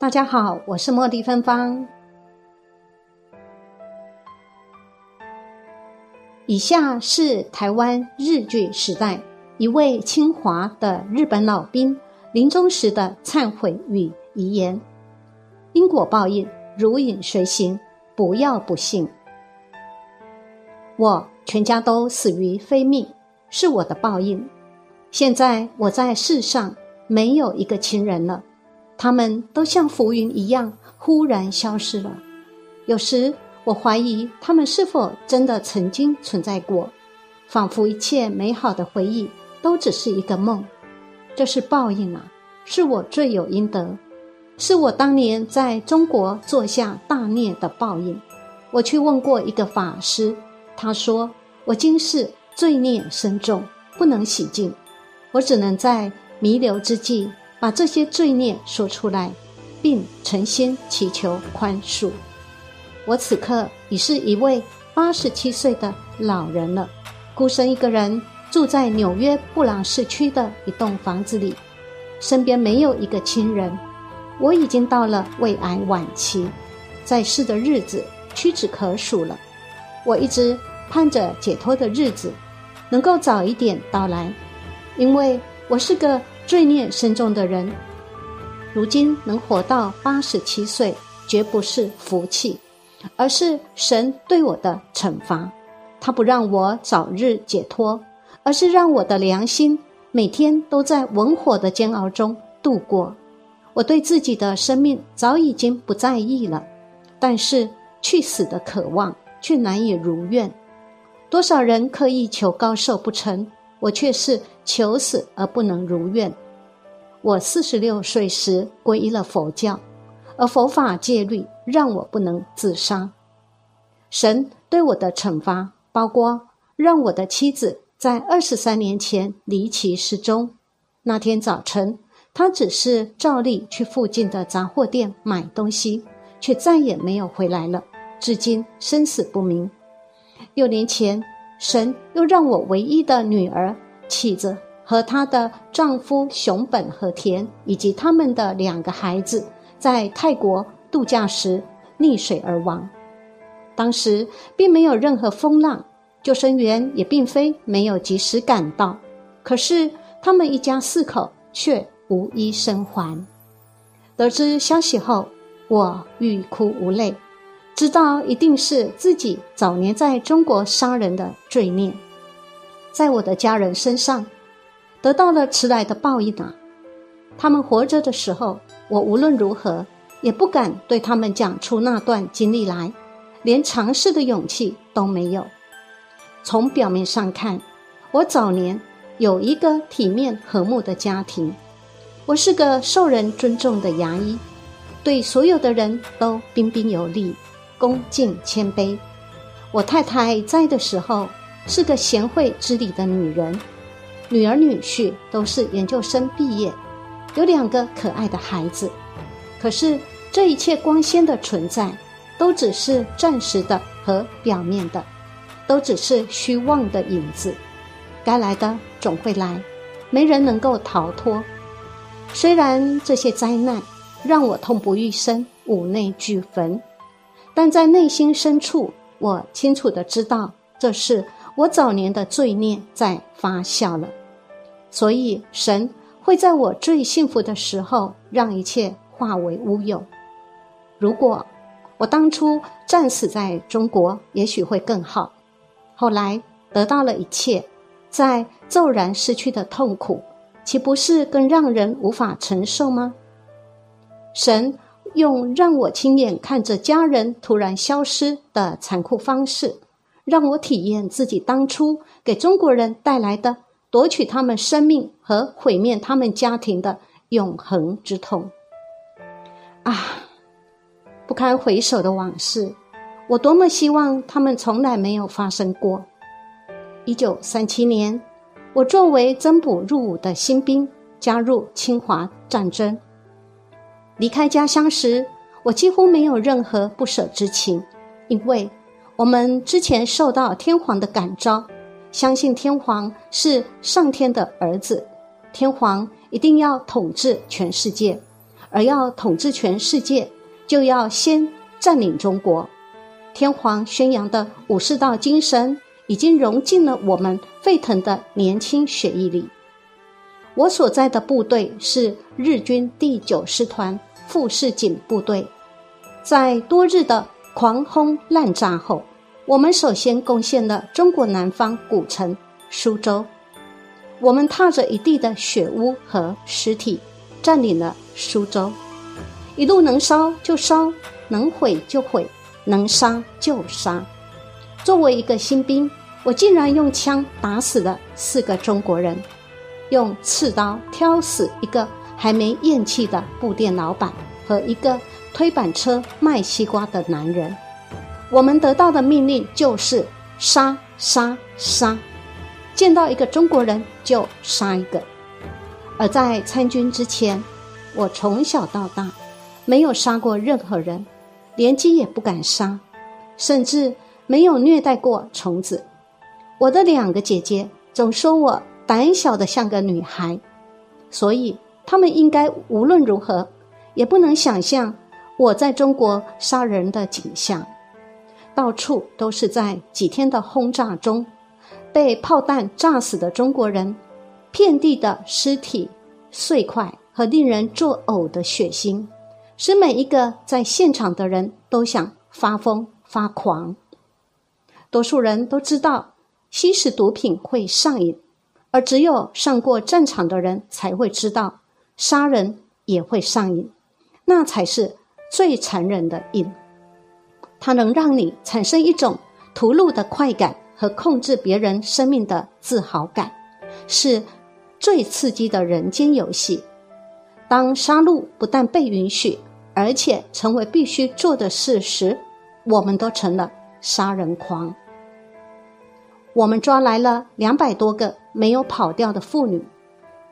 大家好，我是茉莉芬芳。以下是台湾日据时代一位清华的日本老兵临终时的忏悔与遗言：因果报应，如影随形，不要不信。我全家都死于非命，是我的报应。现在我在世上没有一个亲人了。他们都像浮云一样忽然消失了。有时我怀疑他们是否真的曾经存在过，仿佛一切美好的回忆都只是一个梦。这是报应啊，是我罪有应得，是我当年在中国做下大孽的报应。我去问过一个法师，他说我今世罪孽深重，不能洗净，我只能在弥留之际。把这些罪孽说出来，并诚心祈求宽恕。我此刻已是一位八十七岁的老人了，孤身一个人住在纽约布朗市区的一栋房子里，身边没有一个亲人。我已经到了胃癌晚期，在世的日子屈指可数了。我一直盼着解脱的日子能够早一点到来，因为我是个。罪孽深重的人，如今能活到八十七岁，绝不是福气，而是神对我的惩罚。他不让我早日解脱，而是让我的良心每天都在文火的煎熬中度过。我对自己的生命早已经不在意了，但是去死的渴望却难以如愿。多少人刻意求高寿不成？我却是求死而不能如愿。我四十六岁时皈依了佛教，而佛法戒律让我不能自杀。神对我的惩罚包括让我的妻子在二十三年前离奇失踪。那天早晨，她只是照例去附近的杂货店买东西，却再也没有回来了，至今生死不明。六年前。神又让我唯一的女儿起子和她的丈夫熊本和田以及他们的两个孩子在泰国度假时溺水而亡。当时并没有任何风浪，救生员也并非没有及时赶到，可是他们一家四口却无一生还。得知消息后，我欲哭无泪。知道一定是自己早年在中国杀人的罪孽，在我的家人身上得到了迟来的报应啊！他们活着的时候，我无论如何也不敢对他们讲出那段经历来，连尝试的勇气都没有。从表面上看，我早年有一个体面和睦的家庭，我是个受人尊重的牙医，对所有的人都彬彬有礼。恭敬谦卑，我太太在的时候是个贤惠知礼的女人，女儿女婿都是研究生毕业，有两个可爱的孩子。可是这一切光鲜的存在，都只是暂时的和表面的，都只是虚妄的影子。该来的总会来，没人能够逃脱。虽然这些灾难让我痛不欲生，五内俱焚。但在内心深处，我清楚的知道，这是我早年的罪孽在发酵了。所以，神会在我最幸福的时候，让一切化为乌有。如果我当初战死在中国，也许会更好。后来得到了一切，在骤然失去的痛苦，岂不是更让人无法承受吗？神。用让我亲眼看着家人突然消失的残酷方式，让我体验自己当初给中国人带来的夺取他们生命和毁灭他们家庭的永恒之痛。啊，不堪回首的往事，我多么希望他们从来没有发生过。一九三七年，我作为增补入伍的新兵，加入侵华战争。离开家乡时，我几乎没有任何不舍之情，因为我们之前受到天皇的感召，相信天皇是上天的儿子，天皇一定要统治全世界，而要统治全世界，就要先占领中国。天皇宣扬的武士道精神已经融进了我们沸腾的年轻血液里。我所在的部队是日军第九师团富士锦部队，在多日的狂轰滥炸后，我们首先攻陷了中国南方古城苏州。我们踏着一地的血污和尸体，占领了苏州。一路能烧就烧，能毁就毁，能杀就杀。作为一个新兵，我竟然用枪打死了四个中国人，用刺刀挑死一个还没咽气的布店老板和一个推板车卖西瓜的男人。我们得到的命令就是杀杀杀。见到一个中国人就杀一个，而在参军之前，我从小到大没有杀过任何人，连鸡也不敢杀，甚至没有虐待过虫子。我的两个姐姐总说我胆小的像个女孩，所以他们应该无论如何也不能想象我在中国杀人的景象，到处都是在几天的轰炸中。被炮弹炸死的中国人，遍地的尸体碎块和令人作呕的血腥，使每一个在现场的人都想发疯发狂。多数人都知道吸食毒品会上瘾，而只有上过战场的人才会知道杀人也会上瘾，那才是最残忍的瘾。它能让你产生一种屠戮的快感。和控制别人生命的自豪感，是最刺激的人间游戏。当杀戮不但被允许，而且成为必须做的事时，我们都成了杀人狂。我们抓来了两百多个没有跑掉的妇女，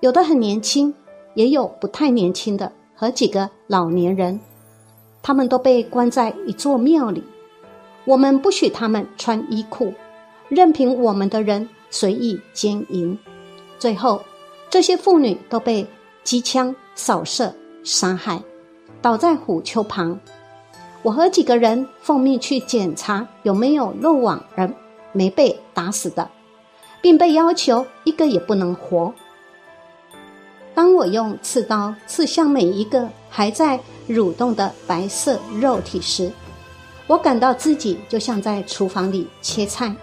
有的很年轻，也有不太年轻的和几个老年人，他们都被关在一座庙里。我们不许他们穿衣裤。任凭我们的人随意奸淫，最后这些妇女都被机枪扫射杀害，倒在虎丘旁。我和几个人奉命去检查有没有漏网而没被打死的，并被要求一个也不能活。当我用刺刀刺向每一个还在蠕动的白色肉体时，我感到自己就像在厨房里切菜。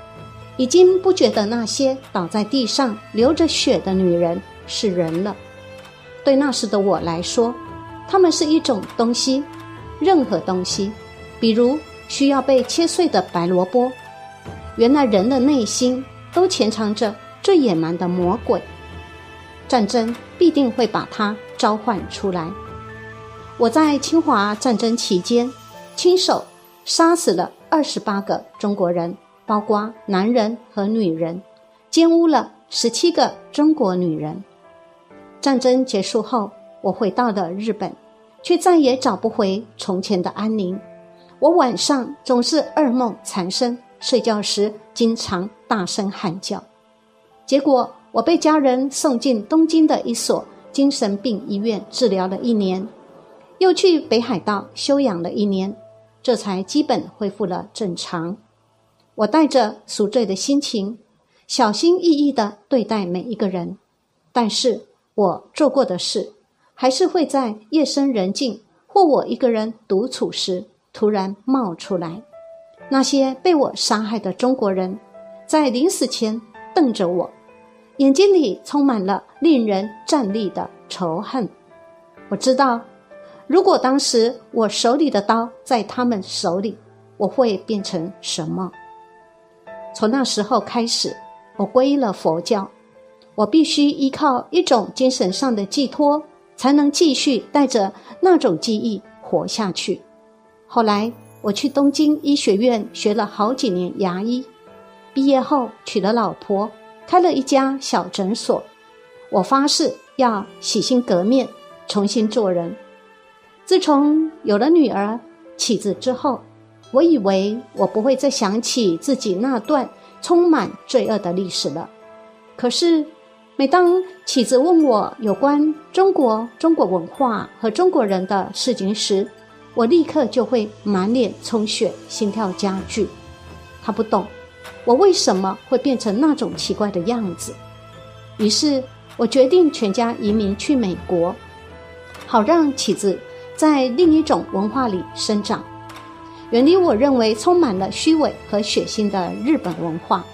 已经不觉得那些倒在地上流着血的女人是人了。对那时的我来说，她们是一种东西，任何东西，比如需要被切碎的白萝卜。原来人的内心都潜藏着最野蛮的魔鬼，战争必定会把它召唤出来。我在侵华战争期间，亲手杀死了二十八个中国人。包括男人和女人，奸污了十七个中国女人。战争结束后，我回到了日本，却再也找不回从前的安宁。我晚上总是噩梦缠身，睡觉时经常大声喊叫。结果，我被家人送进东京的一所精神病医院治疗了一年，又去北海道休养了一年，这才基本恢复了正常。我带着赎罪的心情，小心翼翼的对待每一个人，但是我做过的事，还是会在夜深人静或我一个人独处时突然冒出来。那些被我杀害的中国人，在临死前瞪着我，眼睛里充满了令人战栗的仇恨。我知道，如果当时我手里的刀在他们手里，我会变成什么？从那时候开始，我皈依了佛教。我必须依靠一种精神上的寄托，才能继续带着那种记忆活下去。后来，我去东京医学院学了好几年牙医，毕业后娶了老婆，开了一家小诊所。我发誓要洗心革面，重新做人。自从有了女儿启子之后。我以为我不会再想起自己那段充满罪恶的历史了，可是，每当妻子问我有关中国、中国文化和中国人的事情时，我立刻就会满脸充血，心跳加剧。他不懂我为什么会变成那种奇怪的样子，于是我决定全家移民去美国，好让妻子在另一种文化里生长，远离我认为充满了虚伪和血腥的日本文化。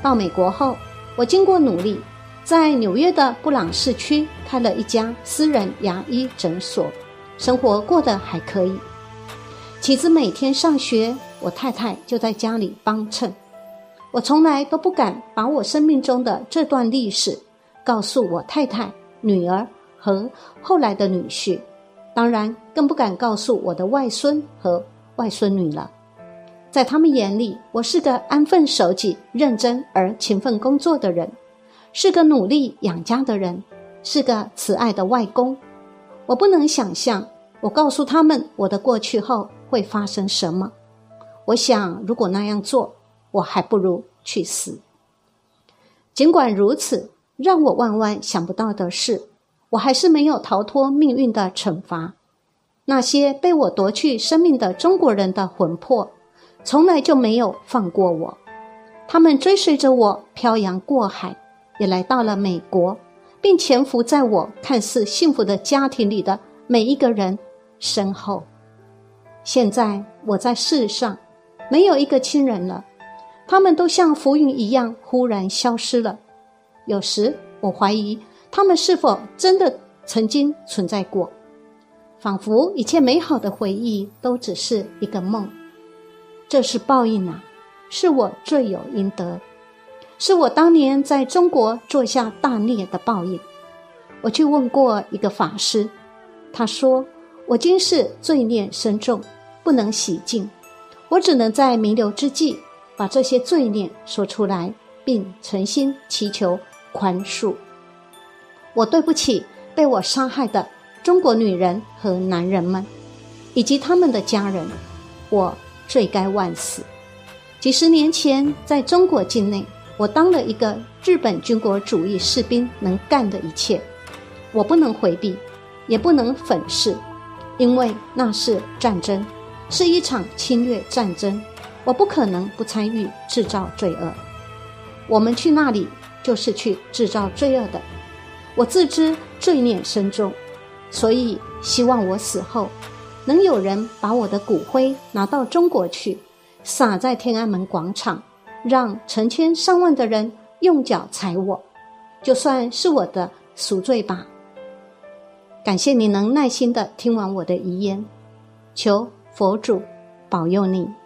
到美国后，我经过努力，在纽约的布朗市区开了一家私人牙医诊所，生活过得还可以。妻子每天上学，我太太就在家里帮衬。我从来都不敢把我生命中的这段历史告诉我太太、女儿和后来的女婿，当然更不敢告诉我的外孙和外孙女了。在他们眼里，我是个安分守己、认真而勤奋工作的人，是个努力养家的人，是个慈爱的外公。我不能想象，我告诉他们我的过去后会发生什么。我想，如果那样做，我还不如去死。尽管如此，让我万万想不到的是，我还是没有逃脱命运的惩罚。那些被我夺去生命的中国人的魂魄。从来就没有放过我，他们追随着我漂洋过海，也来到了美国，并潜伏在我看似幸福的家庭里的每一个人身后。现在我在世上没有一个亲人了，他们都像浮云一样忽然消失了。有时我怀疑他们是否真的曾经存在过，仿佛一切美好的回忆都只是一个梦。这是报应啊！是我罪有应得，是我当年在中国做下大孽的报应。我去问过一个法师，他说我今世罪孽深重，不能洗净，我只能在弥留之际把这些罪孽说出来，并诚心祈求宽恕。我对不起被我杀害的中国女人和男人们，以及他们的家人。我。罪该万死。几十年前，在中国境内，我当了一个日本军国主义士兵能干的一切。我不能回避，也不能粉饰，因为那是战争，是一场侵略战争。我不可能不参与制造罪恶。我们去那里就是去制造罪恶的。我自知罪孽深重，所以希望我死后。能有人把我的骨灰拿到中国去，撒在天安门广场，让成千上万的人用脚踩我，就算是我的赎罪吧。感谢你能耐心的听完我的遗言，求佛主保佑你。